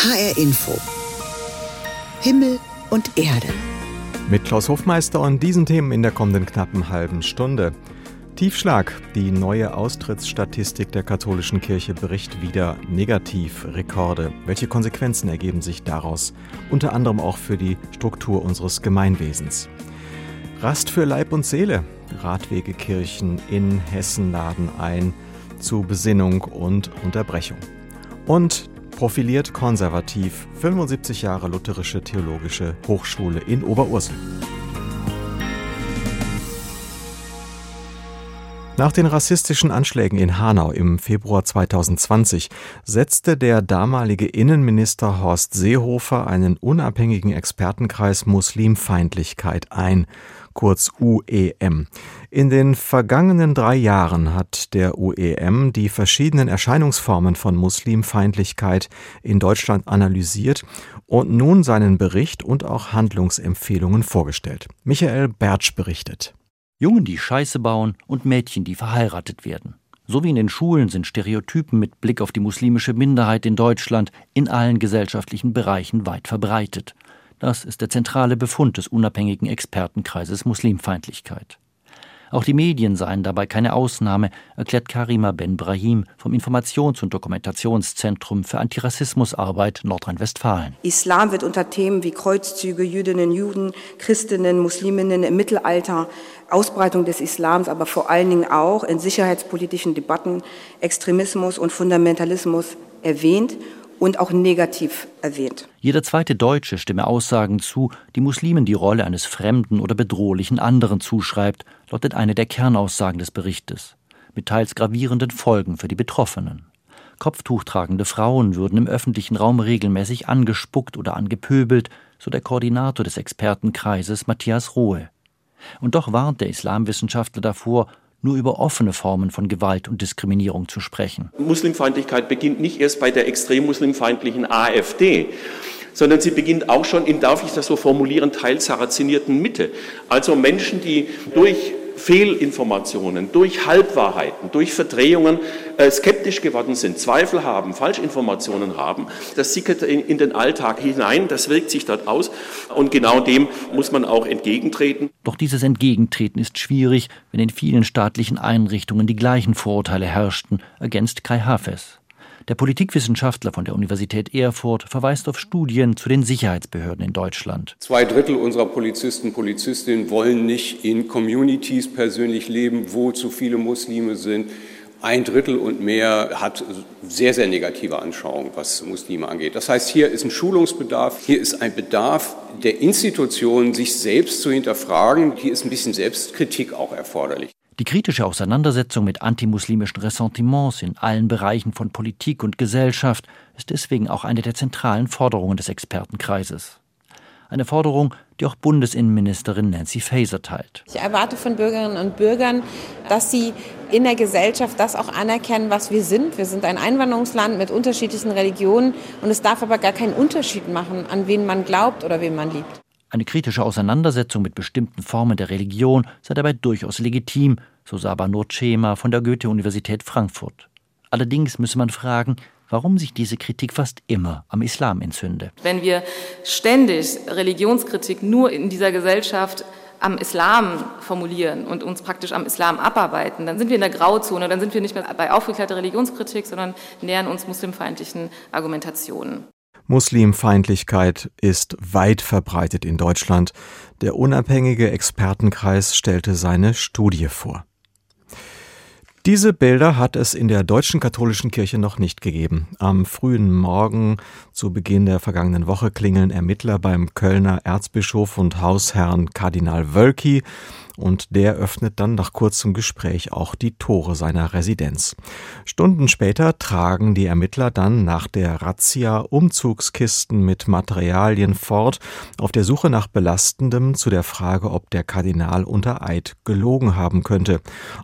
HR Info. Himmel und Erde. Mit Klaus Hofmeister und diesen Themen in der kommenden knappen halben Stunde. Tiefschlag. Die neue Austrittsstatistik der katholischen Kirche bricht wieder Negativrekorde. Welche Konsequenzen ergeben sich daraus? Unter anderem auch für die Struktur unseres Gemeinwesens. Rast für Leib und Seele. Radwegekirchen in Hessen laden ein zu Besinnung und Unterbrechung. Und profiliert konservativ, 75 Jahre lutherische theologische Hochschule in Oberursel. Nach den rassistischen Anschlägen in Hanau im Februar 2020 setzte der damalige Innenminister Horst Seehofer einen unabhängigen Expertenkreis Muslimfeindlichkeit ein kurz UEM. In den vergangenen drei Jahren hat der UEM die verschiedenen Erscheinungsformen von Muslimfeindlichkeit in Deutschland analysiert und nun seinen Bericht und auch Handlungsempfehlungen vorgestellt. Michael Bertsch berichtet. Jungen, die Scheiße bauen und Mädchen, die verheiratet werden. So wie in den Schulen sind Stereotypen mit Blick auf die muslimische Minderheit in Deutschland in allen gesellschaftlichen Bereichen weit verbreitet. Das ist der zentrale Befund des unabhängigen Expertenkreises Muslimfeindlichkeit. Auch die Medien seien dabei keine Ausnahme, erklärt Karima Ben Brahim vom Informations- und Dokumentationszentrum für Antirassismusarbeit Nordrhein-Westfalen. Islam wird unter Themen wie Kreuzzüge, Jüdinnen, Juden, Christinnen, Musliminnen im Mittelalter, Ausbreitung des Islams, aber vor allen Dingen auch in sicherheitspolitischen Debatten, Extremismus und Fundamentalismus erwähnt und auch negativ erwähnt. Jeder zweite Deutsche stimme Aussagen zu, die Muslimen die Rolle eines fremden oder bedrohlichen anderen zuschreibt, lautet eine der Kernaussagen des Berichtes, mit teils gravierenden Folgen für die Betroffenen. Kopftuchtragende Frauen würden im öffentlichen Raum regelmäßig angespuckt oder angepöbelt, so der Koordinator des Expertenkreises Matthias Rohe. Und doch warnt der Islamwissenschaftler davor, nur über offene Formen von Gewalt und Diskriminierung zu sprechen. Muslimfeindlichkeit beginnt nicht erst bei der extrem muslimfeindlichen AfD, sondern sie beginnt auch schon in, darf ich das so formulieren, teilsarazinierten Mitte. Also Menschen, die durch Fehlinformationen, durch Halbwahrheiten, durch Verdrehungen äh, skeptisch geworden sind, Zweifel haben, Falschinformationen haben. Das sickert in, in den Alltag hinein, das wirkt sich dort aus und genau dem muss man auch entgegentreten. Doch dieses Entgegentreten ist schwierig, wenn in vielen staatlichen Einrichtungen die gleichen Vorurteile herrschten, ergänzt Kai Hafes. Der Politikwissenschaftler von der Universität Erfurt verweist auf Studien zu den Sicherheitsbehörden in Deutschland. Zwei Drittel unserer Polizisten Polizistinnen wollen nicht in Communities persönlich leben, wo zu viele Muslime sind. Ein Drittel und mehr hat sehr, sehr negative Anschauungen, was Muslime angeht. Das heißt, hier ist ein Schulungsbedarf, hier ist ein Bedarf der Institutionen, sich selbst zu hinterfragen. Hier ist ein bisschen Selbstkritik auch erforderlich. Die kritische Auseinandersetzung mit antimuslimischen Ressentiments in allen Bereichen von Politik und Gesellschaft ist deswegen auch eine der zentralen Forderungen des Expertenkreises. Eine Forderung, die auch Bundesinnenministerin Nancy Faeser teilt. Ich erwarte von Bürgerinnen und Bürgern, dass sie in der Gesellschaft das auch anerkennen, was wir sind. Wir sind ein Einwanderungsland mit unterschiedlichen Religionen und es darf aber gar keinen Unterschied machen, an wen man glaubt oder wen man liebt. Eine kritische Auseinandersetzung mit bestimmten Formen der Religion sei dabei durchaus legitim, so Saba Nurcema von der Goethe-Universität Frankfurt. Allerdings müsse man fragen, warum sich diese Kritik fast immer am Islam entzünde. Wenn wir ständig Religionskritik nur in dieser Gesellschaft am Islam formulieren und uns praktisch am Islam abarbeiten, dann sind wir in der Grauzone, dann sind wir nicht mehr bei aufgeklärter Religionskritik, sondern nähern uns muslimfeindlichen Argumentationen. Muslimfeindlichkeit ist weit verbreitet in Deutschland. Der unabhängige Expertenkreis stellte seine Studie vor. Diese Bilder hat es in der deutschen katholischen Kirche noch nicht gegeben. Am frühen Morgen zu Beginn der vergangenen Woche klingeln Ermittler beim Kölner Erzbischof und Hausherrn Kardinal Wölki und der öffnet dann nach kurzem Gespräch auch die Tore seiner Residenz. Stunden später tragen die Ermittler dann nach der Razzia Umzugskisten mit Materialien fort, auf der Suche nach Belastendem zu der Frage, ob der Kardinal unter Eid gelogen haben könnte.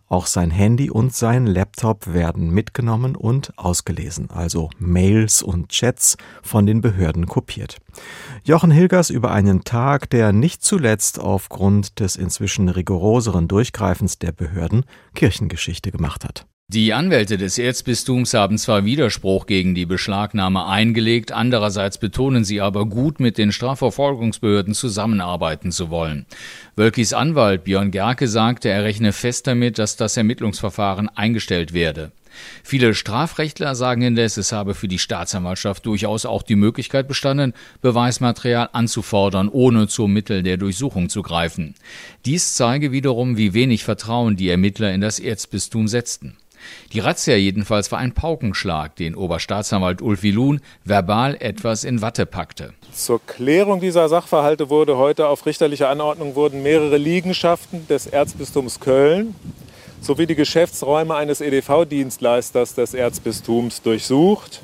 Auch sein Handy und sein Laptop werden mitgenommen und ausgelesen, also Mails und Chats von den Behörden kopiert. Jochen Hilgers über einen Tag, der nicht zuletzt aufgrund des inzwischen rigoroseren Durchgreifens der Behörden Kirchengeschichte gemacht hat. Die Anwälte des Erzbistums haben zwar Widerspruch gegen die Beschlagnahme eingelegt, andererseits betonen sie aber gut, mit den Strafverfolgungsbehörden zusammenarbeiten zu wollen. Wölkis Anwalt Björn Gerke sagte, er rechne fest damit, dass das Ermittlungsverfahren eingestellt werde. Viele Strafrechtler sagen indes, es habe für die Staatsanwaltschaft durchaus auch die Möglichkeit bestanden, Beweismaterial anzufordern, ohne zum Mittel der Durchsuchung zu greifen. Dies zeige wiederum, wie wenig Vertrauen die Ermittler in das Erzbistum setzten. Die Razzia jedenfalls war ein Paukenschlag, den Oberstaatsanwalt Ulf Wilun verbal etwas in Watte packte. Zur Klärung dieser Sachverhalte wurde heute auf richterliche Anordnung wurden mehrere Liegenschaften des Erzbistums Köln sowie die Geschäftsräume eines EDV-Dienstleisters des Erzbistums durchsucht.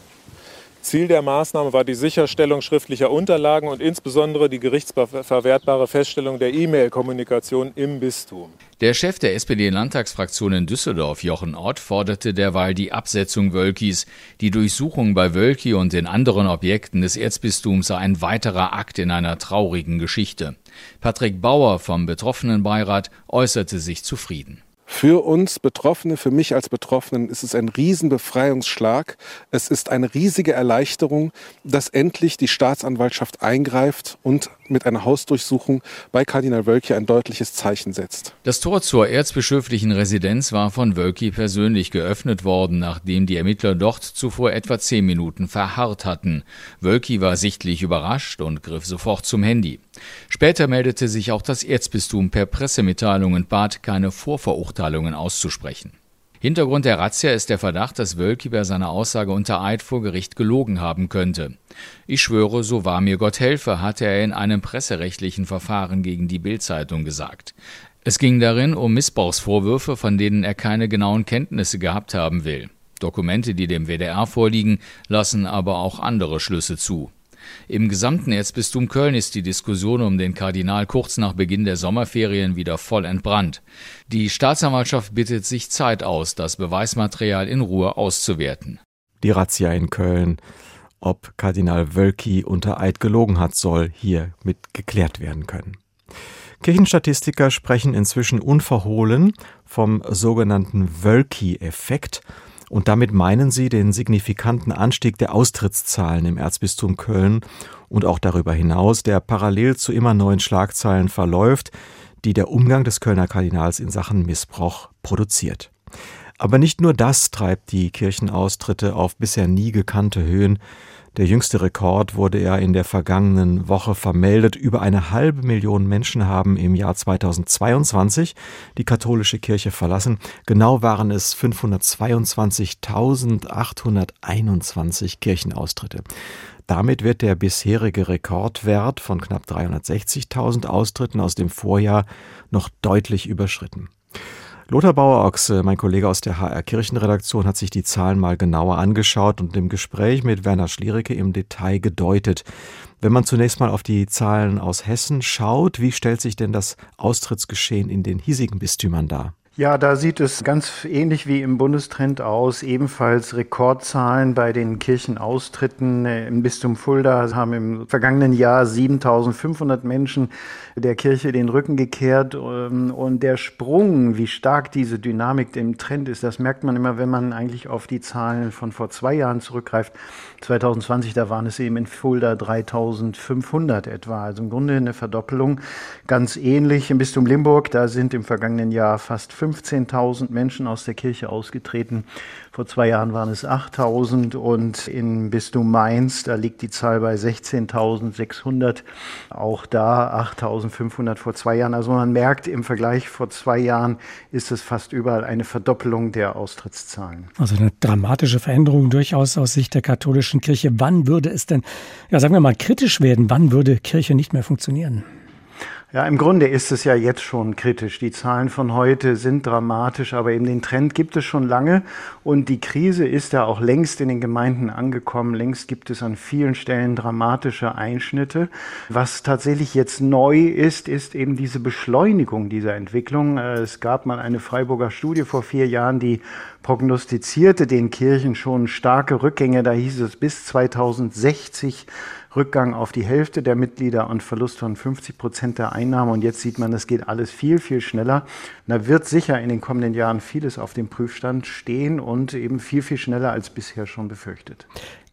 Ziel der Maßnahme war die Sicherstellung schriftlicher Unterlagen und insbesondere die gerichtsverwertbare Feststellung der E-Mail-Kommunikation im Bistum. Der Chef der SPD-Landtagsfraktion in Düsseldorf, Jochen Ott, forderte derweil die Absetzung Wölkis. Die Durchsuchung bei Wölki und den anderen Objekten des Erzbistums sei ein weiterer Akt in einer traurigen Geschichte. Patrick Bauer vom betroffenen Beirat äußerte sich zufrieden. Für uns Betroffene, für mich als Betroffenen ist es ein Riesenbefreiungsschlag. Es ist eine riesige Erleichterung, dass endlich die Staatsanwaltschaft eingreift und mit einer Hausdurchsuchung bei Kardinal Wölki ein deutliches Zeichen setzt. Das Tor zur erzbischöflichen Residenz war von Wölki persönlich geöffnet worden, nachdem die Ermittler dort zuvor etwa zehn Minuten verharrt hatten. Wölki war sichtlich überrascht und griff sofort zum Handy. Später meldete sich auch das Erzbistum per Pressemitteilung und bat, keine Vorverurteilungen auszusprechen. Hintergrund der Razzia ist der Verdacht, dass Wölki bei seiner Aussage unter Eid vor Gericht gelogen haben könnte. Ich schwöre, so wahr mir Gott helfe, hatte er in einem presserechtlichen Verfahren gegen die Bildzeitung gesagt. Es ging darin um Missbrauchsvorwürfe, von denen er keine genauen Kenntnisse gehabt haben will. Dokumente, die dem WDR vorliegen, lassen aber auch andere Schlüsse zu. Im gesamten Erzbistum Köln ist die Diskussion um den Kardinal kurz nach Beginn der Sommerferien wieder voll entbrannt. Die Staatsanwaltschaft bittet sich Zeit aus, das Beweismaterial in Ruhe auszuwerten. Die Razzia in Köln. Ob Kardinal Wölki unter Eid gelogen hat, soll hier mit geklärt werden können. Kirchenstatistiker sprechen inzwischen unverhohlen vom sogenannten Wölki-Effekt und damit meinen sie den signifikanten Anstieg der Austrittszahlen im Erzbistum Köln und auch darüber hinaus, der parallel zu immer neuen Schlagzeilen verläuft, die der Umgang des Kölner Kardinals in Sachen Missbrauch produziert. Aber nicht nur das treibt die Kirchenaustritte auf bisher nie gekannte Höhen. Der jüngste Rekord wurde ja in der vergangenen Woche vermeldet. Über eine halbe Million Menschen haben im Jahr 2022 die katholische Kirche verlassen. Genau waren es 522.821 Kirchenaustritte. Damit wird der bisherige Rekordwert von knapp 360.000 Austritten aus dem Vorjahr noch deutlich überschritten. Lothar Bauer-Ochse, mein Kollege aus der HR Kirchenredaktion, hat sich die Zahlen mal genauer angeschaut und im Gespräch mit Werner Schliericke im Detail gedeutet. Wenn man zunächst mal auf die Zahlen aus Hessen schaut, wie stellt sich denn das Austrittsgeschehen in den hiesigen Bistümern dar? Ja, da sieht es ganz ähnlich wie im Bundestrend aus. Ebenfalls Rekordzahlen bei den Kirchenaustritten. Im Bistum Fulda haben im vergangenen Jahr 7500 Menschen der Kirche den Rücken gekehrt. Ähm, und der Sprung, wie stark diese Dynamik im Trend ist, das merkt man immer, wenn man eigentlich auf die Zahlen von vor zwei Jahren zurückgreift. 2020, da waren es eben in Fulda 3500 etwa. Also im Grunde eine Verdoppelung. Ganz ähnlich im Bistum Limburg, da sind im vergangenen Jahr fast 15.000 Menschen aus der Kirche ausgetreten. Vor zwei Jahren waren es 8.000 und im Bistum Mainz, da liegt die Zahl bei 16.600. Auch da 8.500 vor zwei Jahren. Also man merkt, im Vergleich vor zwei Jahren ist es fast überall eine Verdoppelung der Austrittszahlen. Also eine dramatische Veränderung durchaus aus Sicht der katholischen Kirche. Wann würde es denn, ja sagen wir mal, kritisch werden? Wann würde Kirche nicht mehr funktionieren? Ja, im Grunde ist es ja jetzt schon kritisch. Die Zahlen von heute sind dramatisch, aber eben den Trend gibt es schon lange und die Krise ist ja auch längst in den Gemeinden angekommen. Längst gibt es an vielen Stellen dramatische Einschnitte. Was tatsächlich jetzt neu ist, ist eben diese Beschleunigung dieser Entwicklung. Es gab mal eine Freiburger Studie vor vier Jahren, die prognostizierte den Kirchen schon starke Rückgänge. Da hieß es, bis 2060 Rückgang auf die Hälfte der Mitglieder und Verlust von 50 Prozent der Einnahmen. Und jetzt sieht man, es geht alles viel, viel schneller. Da wird sicher in den kommenden Jahren vieles auf dem Prüfstand stehen und eben viel, viel schneller als bisher schon befürchtet.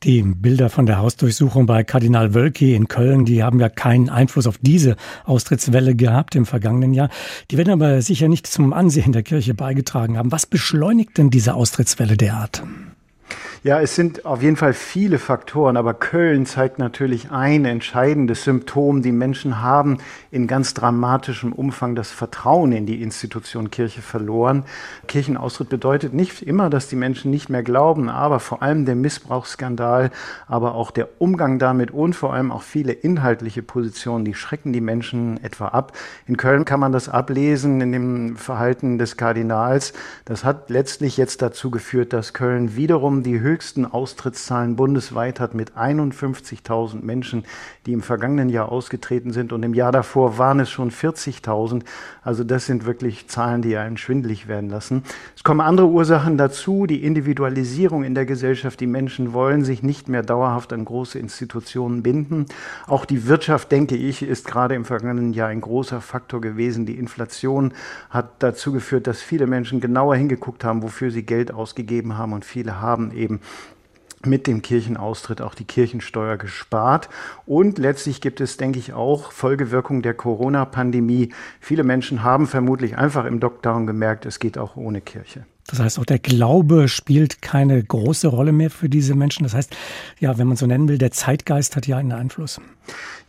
Die Bilder von der Hausdurchsuchung bei Kardinal Wölki in Köln, die haben ja keinen Einfluss auf diese Austrittswelle gehabt im vergangenen Jahr. Die werden aber sicher nicht zum Ansehen der Kirche beigetragen haben. Was beschleunigt denn diese Austrittswelle derart? Ja, es sind auf jeden Fall viele Faktoren, aber Köln zeigt natürlich ein entscheidendes Symptom. Die Menschen haben in ganz dramatischem Umfang das Vertrauen in die Institution Kirche verloren. Kirchenaustritt bedeutet nicht immer, dass die Menschen nicht mehr glauben, aber vor allem der Missbrauchsskandal, aber auch der Umgang damit und vor allem auch viele inhaltliche Positionen, die schrecken die Menschen etwa ab. In Köln kann man das ablesen in dem Verhalten des Kardinals. Das hat letztlich jetzt dazu geführt, dass Köln wiederum die höchsten Austrittszahlen bundesweit hat mit 51.000 Menschen, die im vergangenen Jahr ausgetreten sind. Und im Jahr davor waren es schon 40.000. Also das sind wirklich Zahlen, die einen schwindelig werden lassen. Es kommen andere Ursachen dazu. Die Individualisierung in der Gesellschaft. Die Menschen wollen sich nicht mehr dauerhaft an große Institutionen binden. Auch die Wirtschaft, denke ich, ist gerade im vergangenen Jahr ein großer Faktor gewesen. Die Inflation hat dazu geführt, dass viele Menschen genauer hingeguckt haben, wofür sie Geld ausgegeben haben. Und viele haben eben mit dem Kirchenaustritt auch die Kirchensteuer gespart. Und letztlich gibt es, denke ich, auch Folgewirkungen der Corona-Pandemie. Viele Menschen haben vermutlich einfach im Lockdown gemerkt, es geht auch ohne Kirche. Das heißt, auch der Glaube spielt keine große Rolle mehr für diese Menschen. Das heißt, ja, wenn man so nennen will, der Zeitgeist hat ja einen Einfluss.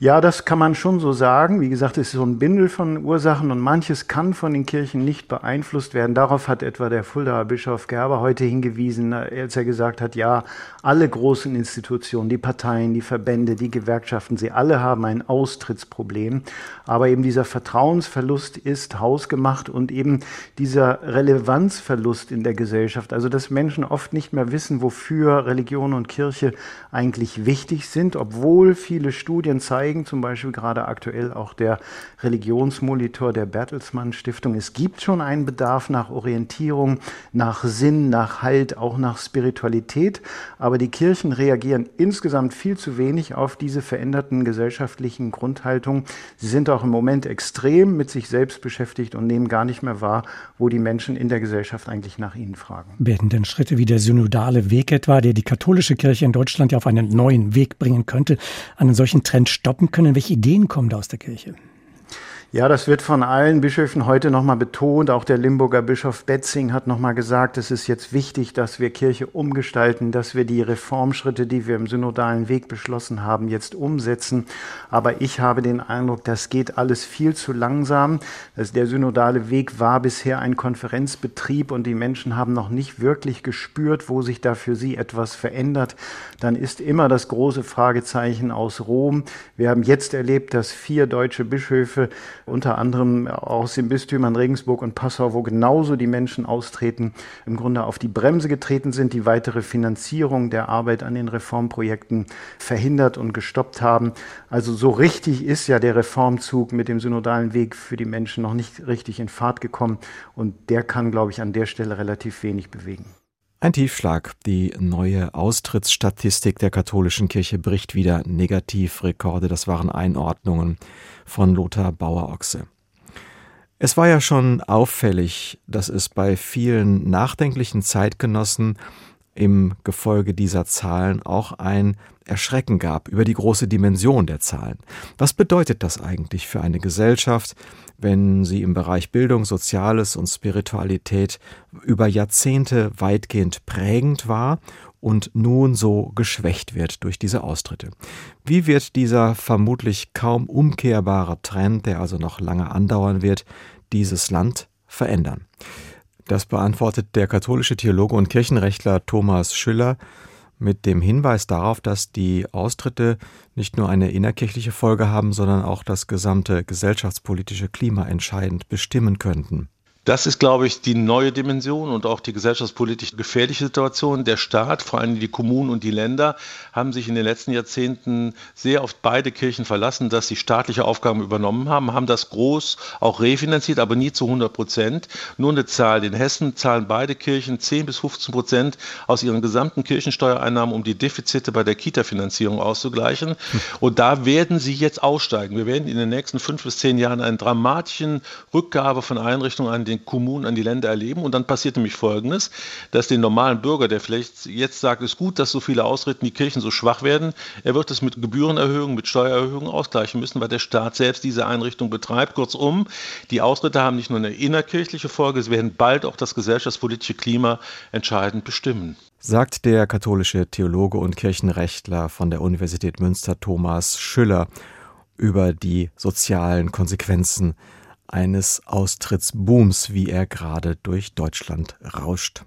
Ja, das kann man schon so sagen. Wie gesagt, es ist so ein Bündel von Ursachen und manches kann von den Kirchen nicht beeinflusst werden. Darauf hat etwa der Fuldaer Bischof Gerber heute hingewiesen, als er gesagt hat, ja, alle großen Institutionen, die Parteien, die Verbände, die Gewerkschaften, sie alle haben ein Austrittsproblem. Aber eben dieser Vertrauensverlust ist hausgemacht und eben dieser Relevanzverlust in der Gesellschaft. Also, dass Menschen oft nicht mehr wissen, wofür Religion und Kirche eigentlich wichtig sind, obwohl viele Studien zeigen, zeigen, zum Beispiel gerade aktuell auch der Religionsmonitor der Bertelsmann Stiftung. Es gibt schon einen Bedarf nach Orientierung, nach Sinn, nach Halt, auch nach Spiritualität. Aber die Kirchen reagieren insgesamt viel zu wenig auf diese veränderten gesellschaftlichen Grundhaltungen. Sie sind auch im Moment extrem mit sich selbst beschäftigt und nehmen gar nicht mehr wahr, wo die Menschen in der Gesellschaft eigentlich nach ihnen fragen. Werden denn Schritte wie der synodale Weg etwa, der die katholische Kirche in Deutschland ja auf einen neuen Weg bringen könnte, einen solchen Trend stoppen? stoppen können? Welche Ideen kommen da aus der Kirche? Ja, das wird von allen Bischöfen heute nochmal betont. Auch der Limburger Bischof Betzing hat nochmal gesagt, es ist jetzt wichtig, dass wir Kirche umgestalten, dass wir die Reformschritte, die wir im synodalen Weg beschlossen haben, jetzt umsetzen. Aber ich habe den Eindruck, das geht alles viel zu langsam. Also der synodale Weg war bisher ein Konferenzbetrieb und die Menschen haben noch nicht wirklich gespürt, wo sich da für sie etwas verändert. Dann ist immer das große Fragezeichen aus Rom. Wir haben jetzt erlebt, dass vier deutsche Bischöfe unter anderem aus den Bistümern Regensburg und Passau, wo genauso die Menschen austreten, im Grunde auf die Bremse getreten sind, die weitere Finanzierung der Arbeit an den Reformprojekten verhindert und gestoppt haben. Also so richtig ist ja der Reformzug mit dem synodalen Weg für die Menschen noch nicht richtig in Fahrt gekommen und der kann, glaube ich, an der Stelle relativ wenig bewegen. Ein Tiefschlag. Die neue Austrittsstatistik der katholischen Kirche bricht wieder Negativrekorde. Das waren Einordnungen von Lothar Bauer-Ochse. Es war ja schon auffällig, dass es bei vielen nachdenklichen Zeitgenossen im Gefolge dieser Zahlen auch ein Erschrecken gab über die große Dimension der Zahlen. Was bedeutet das eigentlich für eine Gesellschaft, wenn sie im Bereich Bildung, Soziales und Spiritualität über Jahrzehnte weitgehend prägend war und nun so geschwächt wird durch diese Austritte. Wie wird dieser vermutlich kaum umkehrbare Trend, der also noch lange andauern wird, dieses Land verändern? Das beantwortet der katholische Theologe und Kirchenrechtler Thomas Schüller mit dem Hinweis darauf, dass die Austritte nicht nur eine innerkirchliche Folge haben, sondern auch das gesamte gesellschaftspolitische Klima entscheidend bestimmen könnten. Das ist, glaube ich, die neue Dimension und auch die gesellschaftspolitisch gefährliche Situation. Der Staat, vor allem die Kommunen und die Länder, haben sich in den letzten Jahrzehnten sehr auf beide Kirchen verlassen, dass sie staatliche Aufgaben übernommen haben, haben das groß auch refinanziert, aber nie zu 100 Prozent. Nur eine Zahl. In Hessen zahlen beide Kirchen 10 bis 15 Prozent aus ihren gesamten Kirchensteuereinnahmen, um die Defizite bei der Kita-Finanzierung auszugleichen. Und da werden sie jetzt aussteigen. Wir werden in den nächsten fünf bis zehn Jahren einen dramatischen Rückgabe von Einrichtungen an den den Kommunen, an die Länder erleben. Und dann passiert nämlich Folgendes, dass den normalen Bürger, der vielleicht jetzt sagt, es ist gut, dass so viele Ausreden die Kirchen so schwach werden, er wird es mit Gebührenerhöhungen, mit Steuererhöhungen ausgleichen müssen, weil der Staat selbst diese Einrichtung betreibt. Kurzum, die Ausritte haben nicht nur eine innerkirchliche Folge, sie werden bald auch das gesellschaftspolitische Klima entscheidend bestimmen. Sagt der katholische Theologe und Kirchenrechtler von der Universität Münster Thomas Schüller über die sozialen Konsequenzen eines Austrittsbooms, wie er gerade durch Deutschland rauscht.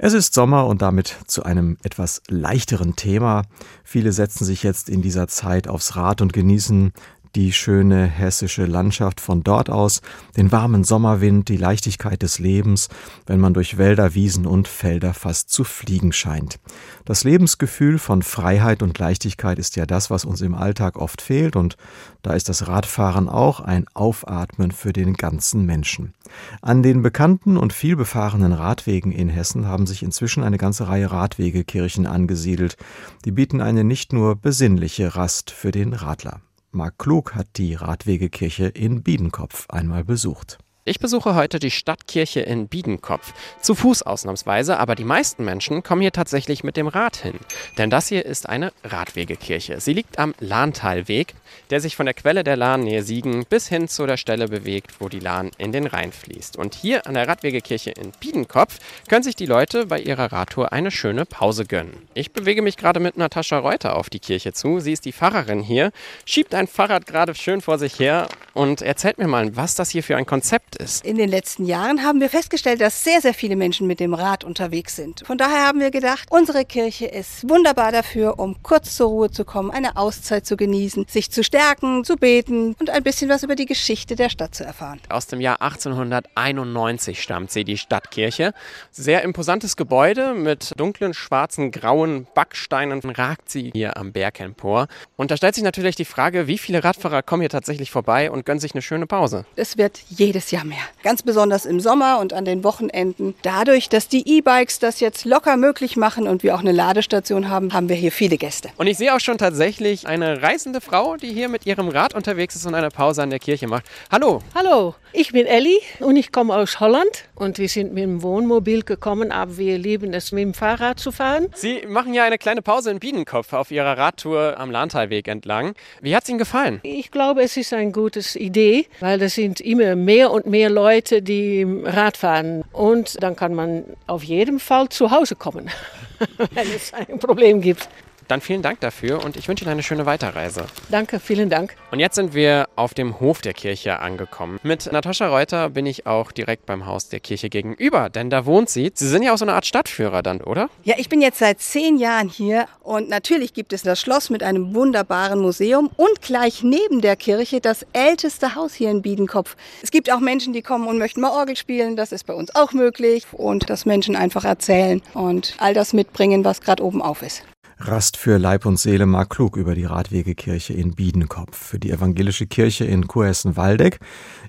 Es ist Sommer und damit zu einem etwas leichteren Thema. Viele setzen sich jetzt in dieser Zeit aufs Rad und genießen die schöne hessische Landschaft von dort aus, den warmen Sommerwind, die Leichtigkeit des Lebens, wenn man durch Wälder, Wiesen und Felder fast zu fliegen scheint. Das Lebensgefühl von Freiheit und Leichtigkeit ist ja das, was uns im Alltag oft fehlt, und da ist das Radfahren auch ein Aufatmen für den ganzen Menschen. An den bekannten und vielbefahrenen Radwegen in Hessen haben sich inzwischen eine ganze Reihe Radwegekirchen angesiedelt. Die bieten eine nicht nur besinnliche Rast für den Radler. Marc Klug hat die Radwegekirche in Biedenkopf einmal besucht. Ich besuche heute die Stadtkirche in Biedenkopf. Zu Fuß ausnahmsweise, aber die meisten Menschen kommen hier tatsächlich mit dem Rad hin. Denn das hier ist eine Radwegekirche. Sie liegt am Lahntalweg, der sich von der Quelle der Lahn nähe Siegen bis hin zu der Stelle bewegt, wo die Lahn in den Rhein fließt. Und hier an der Radwegekirche in Biedenkopf können sich die Leute bei ihrer Radtour eine schöne Pause gönnen. Ich bewege mich gerade mit Natascha Reuter auf die Kirche zu. Sie ist die Pfarrerin hier, schiebt ein Fahrrad gerade schön vor sich her und erzählt mir mal, was das hier für ein Konzept ist. In den letzten Jahren haben wir festgestellt, dass sehr, sehr viele Menschen mit dem Rad unterwegs sind. Von daher haben wir gedacht, unsere Kirche ist wunderbar dafür, um kurz zur Ruhe zu kommen, eine Auszeit zu genießen, sich zu stärken, zu beten und ein bisschen was über die Geschichte der Stadt zu erfahren. Aus dem Jahr 1891 stammt sie, die Stadtkirche. Sehr imposantes Gebäude mit dunklen, schwarzen, grauen Backsteinen ragt sie hier am Berg empor. Und da stellt sich natürlich die Frage, wie viele Radfahrer kommen hier tatsächlich vorbei und gönnen sich eine schöne Pause? Es wird jedes Jahr mehr. Ganz besonders im Sommer und an den Wochenenden. Dadurch, dass die E-Bikes das jetzt locker möglich machen und wir auch eine Ladestation haben, haben wir hier viele Gäste. Und ich sehe auch schon tatsächlich eine reisende Frau, die hier mit ihrem Rad unterwegs ist und eine Pause an der Kirche macht. Hallo. Hallo, ich bin Elli und ich komme aus Holland und wir sind mit dem Wohnmobil gekommen, aber wir lieben es mit dem Fahrrad zu fahren. Sie machen ja eine kleine Pause in Biedenkopf auf Ihrer Radtour am Lahntalweg entlang. Wie hat es Ihnen gefallen? Ich glaube, es ist eine gute Idee, weil es sind immer mehr und mehr Leute, die Rad fahren und dann kann man auf jeden Fall zu Hause kommen, wenn es ein Problem gibt. Dann vielen Dank dafür und ich wünsche Ihnen eine schöne Weiterreise. Danke, vielen Dank. Und jetzt sind wir auf dem Hof der Kirche angekommen. Mit Natascha Reuter bin ich auch direkt beim Haus der Kirche gegenüber, denn da wohnt sie. Sie sind ja auch so eine Art Stadtführer dann, oder? Ja, ich bin jetzt seit zehn Jahren hier und natürlich gibt es das Schloss mit einem wunderbaren Museum und gleich neben der Kirche das älteste Haus hier in Biedenkopf. Es gibt auch Menschen, die kommen und möchten mal Orgel spielen. Das ist bei uns auch möglich. Und dass Menschen einfach erzählen und all das mitbringen, was gerade oben auf ist. Rast für Leib und Seele Mark Klug über die Radwegekirche in Biedenkopf. Für die evangelische Kirche in Kurhessen-Waldeck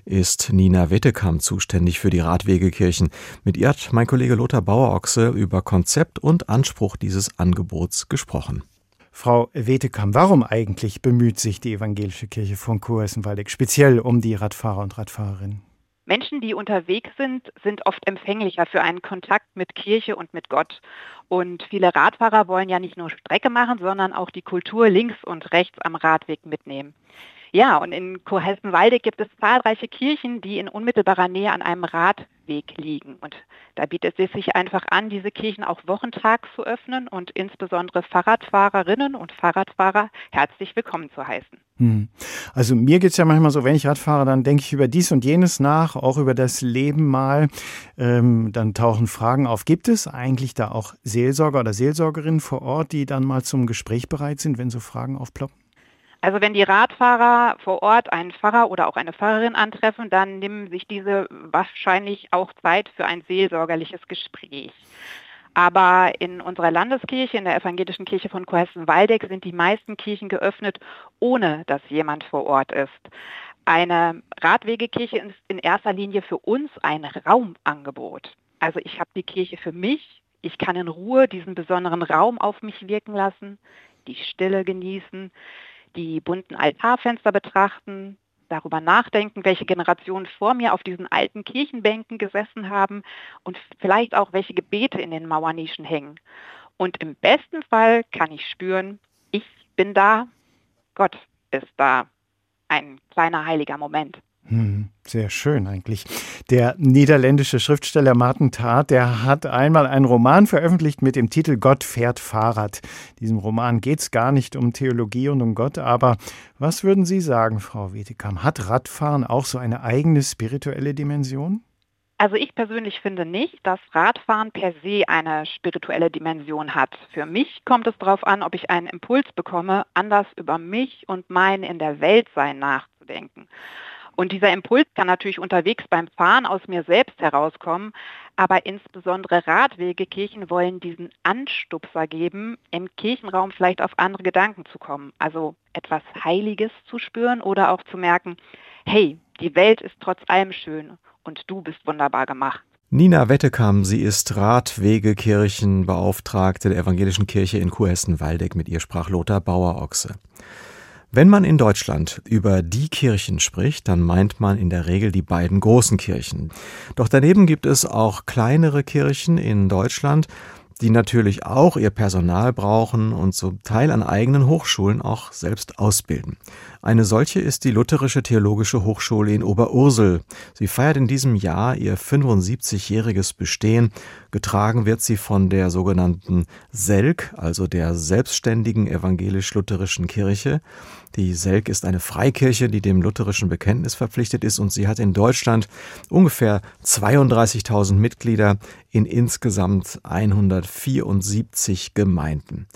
ist Nina Wittekamp zuständig für die Radwegekirchen. Mit ihr hat mein Kollege Lothar Bauerochse über Konzept und Anspruch dieses Angebots gesprochen. Frau Wetekam, warum eigentlich bemüht sich die evangelische Kirche von Kurhessen-Waldeck speziell um die Radfahrer und Radfahrerinnen? Menschen, die unterwegs sind, sind oft empfänglicher für einen Kontakt mit Kirche und mit Gott. Und viele Radfahrer wollen ja nicht nur Strecke machen, sondern auch die Kultur links und rechts am Radweg mitnehmen. Ja, und in Kohessen-Waldeck gibt es zahlreiche Kirchen, die in unmittelbarer Nähe an einem Radweg liegen. Und da bietet es sich einfach an, diese Kirchen auch wochentags zu öffnen und insbesondere Fahrradfahrerinnen und Fahrradfahrer herzlich willkommen zu heißen. Hm. Also mir geht es ja manchmal so, wenn ich Rad fahre, dann denke ich über dies und jenes nach, auch über das Leben mal. Ähm, dann tauchen Fragen auf. Gibt es eigentlich da auch Seelsorger oder Seelsorgerinnen vor Ort, die dann mal zum Gespräch bereit sind, wenn so Fragen aufploppen? Also wenn die Radfahrer vor Ort einen Pfarrer oder auch eine Pfarrerin antreffen, dann nehmen sich diese wahrscheinlich auch Zeit für ein seelsorgerliches Gespräch. Aber in unserer Landeskirche, in der evangelischen Kirche von Cohessen-Waldeck, sind die meisten Kirchen geöffnet, ohne dass jemand vor Ort ist. Eine Radwegekirche ist in erster Linie für uns ein Raumangebot. Also ich habe die Kirche für mich, ich kann in Ruhe diesen besonderen Raum auf mich wirken lassen, die Stille genießen, die bunten Altarfenster betrachten, darüber nachdenken, welche Generationen vor mir auf diesen alten Kirchenbänken gesessen haben und vielleicht auch welche Gebete in den Mauernischen hängen. Und im besten Fall kann ich spüren, ich bin da, Gott ist da. Ein kleiner heiliger Moment. Hm, sehr schön eigentlich. Der niederländische Schriftsteller Martin Taat, der hat einmal einen Roman veröffentlicht mit dem Titel Gott fährt Fahrrad. Diesem Roman geht es gar nicht um Theologie und um Gott, aber was würden Sie sagen, Frau Wetekam? Hat Radfahren auch so eine eigene spirituelle Dimension? Also ich persönlich finde nicht, dass Radfahren per se eine spirituelle Dimension hat. Für mich kommt es darauf an, ob ich einen Impuls bekomme, anders über mich und mein in der Welt sein nachzudenken. Und dieser Impuls kann natürlich unterwegs beim Fahren aus mir selbst herauskommen, aber insbesondere Radwegekirchen wollen diesen Anstupser geben, im Kirchenraum vielleicht auf andere Gedanken zu kommen, also etwas Heiliges zu spüren oder auch zu merken, hey, die Welt ist trotz allem schön und du bist wunderbar gemacht. Nina Wettekam, sie ist Radwegekirchenbeauftragte der Evangelischen Kirche in Kurhessen-Waldeck. Mit ihr sprach Lothar Bauer-Ochse. Wenn man in Deutschland über die Kirchen spricht, dann meint man in der Regel die beiden großen Kirchen. Doch daneben gibt es auch kleinere Kirchen in Deutschland, die natürlich auch ihr Personal brauchen und zum Teil an eigenen Hochschulen auch selbst ausbilden. Eine solche ist die Lutherische Theologische Hochschule in Oberursel. Sie feiert in diesem Jahr ihr 75-jähriges Bestehen. Getragen wird sie von der sogenannten SELK, also der Selbstständigen Evangelisch-Lutherischen Kirche. Die SELK ist eine Freikirche, die dem lutherischen Bekenntnis verpflichtet ist und sie hat in Deutschland ungefähr 32.000 Mitglieder in insgesamt 174 Gemeinden.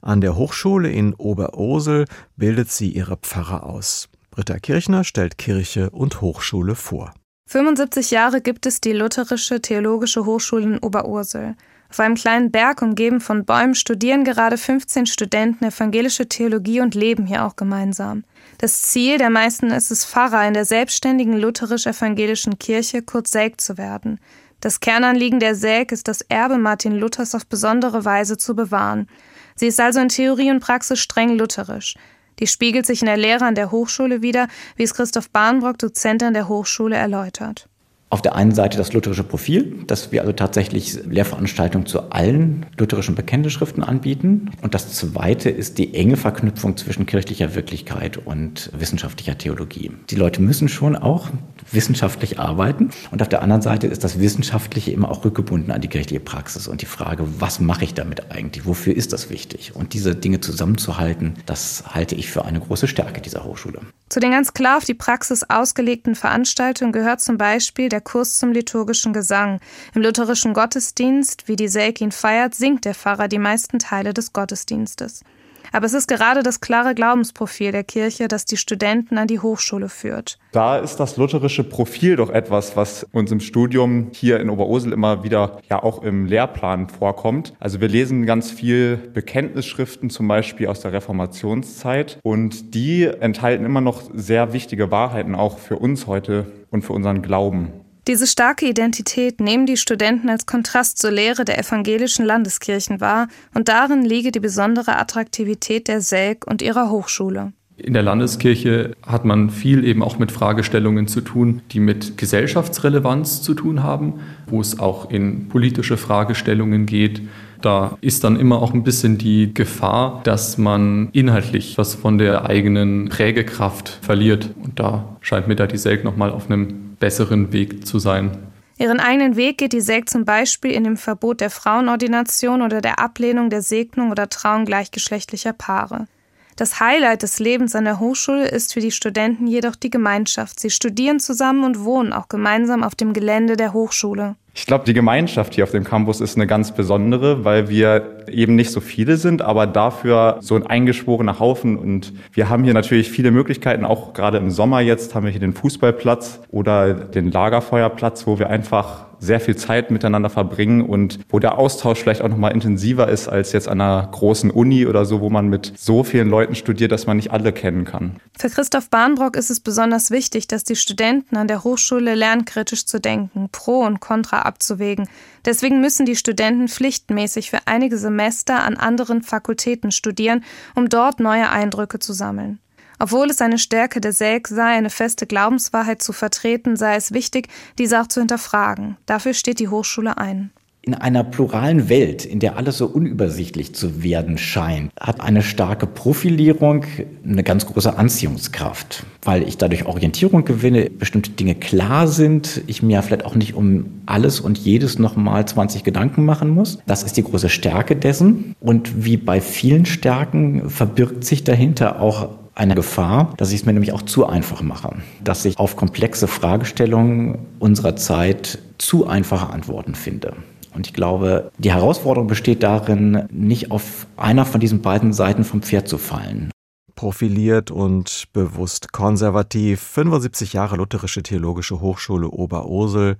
An der Hochschule in Oberursel bildet sie ihre Pfarrer aus. Britta Kirchner stellt Kirche und Hochschule vor. 75 Jahre gibt es die Lutherische Theologische Hochschule in Oberursel. Auf einem kleinen Berg umgeben von Bäumen studieren gerade 15 Studenten evangelische Theologie und leben hier auch gemeinsam. Das Ziel der meisten ist es, Pfarrer in der selbstständigen lutherisch-evangelischen Kirche, kurz Selk, zu werden. Das Kernanliegen der Selk ist, das Erbe Martin Luthers auf besondere Weise zu bewahren. Sie ist also in Theorie und Praxis streng lutherisch. Die spiegelt sich in der Lehre an der Hochschule wider, wie es Christoph Bahnbrock, Dozent an der Hochschule, erläutert auf der einen Seite das lutherische Profil, dass wir also tatsächlich Lehrveranstaltungen zu allen lutherischen Bekenntnisschriften anbieten. Und das zweite ist die enge Verknüpfung zwischen kirchlicher Wirklichkeit und wissenschaftlicher Theologie. Die Leute müssen schon auch wissenschaftlich arbeiten. Und auf der anderen Seite ist das Wissenschaftliche immer auch rückgebunden an die kirchliche Praxis und die Frage, was mache ich damit eigentlich? Wofür ist das wichtig? Und diese Dinge zusammenzuhalten, das halte ich für eine große Stärke dieser Hochschule. Zu den ganz klar auf die Praxis ausgelegten Veranstaltungen gehört zum Beispiel der Kurs zum liturgischen Gesang. Im lutherischen Gottesdienst, wie die Selkin feiert, singt der Pfarrer die meisten Teile des Gottesdienstes. Aber es ist gerade das klare Glaubensprofil der Kirche, das die Studenten an die Hochschule führt. Da ist das lutherische Profil doch etwas, was uns im Studium hier in Oberursel immer wieder ja auch im Lehrplan vorkommt. Also wir lesen ganz viel Bekenntnisschriften, zum Beispiel aus der Reformationszeit. Und die enthalten immer noch sehr wichtige Wahrheiten auch für uns heute und für unseren Glauben. Diese starke Identität nehmen die Studenten als Kontrast zur Lehre der evangelischen Landeskirchen wahr, und darin liege die besondere Attraktivität der SELK und ihrer Hochschule. In der Landeskirche hat man viel eben auch mit Fragestellungen zu tun, die mit Gesellschaftsrelevanz zu tun haben, wo es auch in politische Fragestellungen geht. Da ist dann immer auch ein bisschen die Gefahr, dass man inhaltlich was von der eigenen Prägekraft verliert. Und da scheint mir da die SELK nochmal auf einem besseren Weg zu sein. Ihren eigenen Weg geht die SEG zum Beispiel in dem Verbot der Frauenordination oder der Ablehnung der Segnung oder Trauung gleichgeschlechtlicher Paare. Das Highlight des Lebens an der Hochschule ist für die Studenten jedoch die Gemeinschaft. Sie studieren zusammen und wohnen auch gemeinsam auf dem Gelände der Hochschule. Ich glaube, die Gemeinschaft hier auf dem Campus ist eine ganz besondere, weil wir eben nicht so viele sind, aber dafür so ein eingeschworener Haufen. Und wir haben hier natürlich viele Möglichkeiten, auch gerade im Sommer jetzt haben wir hier den Fußballplatz oder den Lagerfeuerplatz, wo wir einfach sehr viel Zeit miteinander verbringen und wo der Austausch vielleicht auch noch mal intensiver ist als jetzt an einer großen Uni oder so, wo man mit so vielen Leuten studiert, dass man nicht alle kennen kann. Für Christoph Bahnbrock ist es besonders wichtig, dass die Studenten an der Hochschule lernen, kritisch zu denken, Pro und Contra abzuwägen. Deswegen müssen die Studenten pflichtmäßig für einige Semester an anderen Fakultäten studieren, um dort neue Eindrücke zu sammeln. Obwohl es eine Stärke der Selk sei, eine feste Glaubenswahrheit zu vertreten, sei es wichtig, diese auch zu hinterfragen. Dafür steht die Hochschule ein. In einer pluralen Welt, in der alles so unübersichtlich zu werden scheint, hat eine starke Profilierung eine ganz große Anziehungskraft, weil ich dadurch Orientierung gewinne, bestimmte Dinge klar sind, ich mir vielleicht auch nicht um alles und jedes nochmal 20 Gedanken machen muss. Das ist die große Stärke dessen. Und wie bei vielen Stärken verbirgt sich dahinter auch eine Gefahr, dass ich es mir nämlich auch zu einfach mache, dass ich auf komplexe Fragestellungen unserer Zeit zu einfache Antworten finde. Und ich glaube, die Herausforderung besteht darin, nicht auf einer von diesen beiden Seiten vom Pferd zu fallen. Profiliert und bewusst konservativ, 75 Jahre Lutherische Theologische Hochschule Oberursel.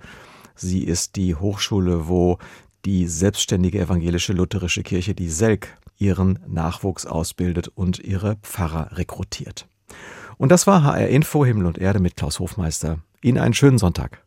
Sie ist die Hochschule, wo die selbstständige evangelische lutherische Kirche, die SELK, ihren Nachwuchs ausbildet und ihre Pfarrer rekrutiert. Und das war HR Info Himmel und Erde mit Klaus Hofmeister. Ihnen einen schönen Sonntag.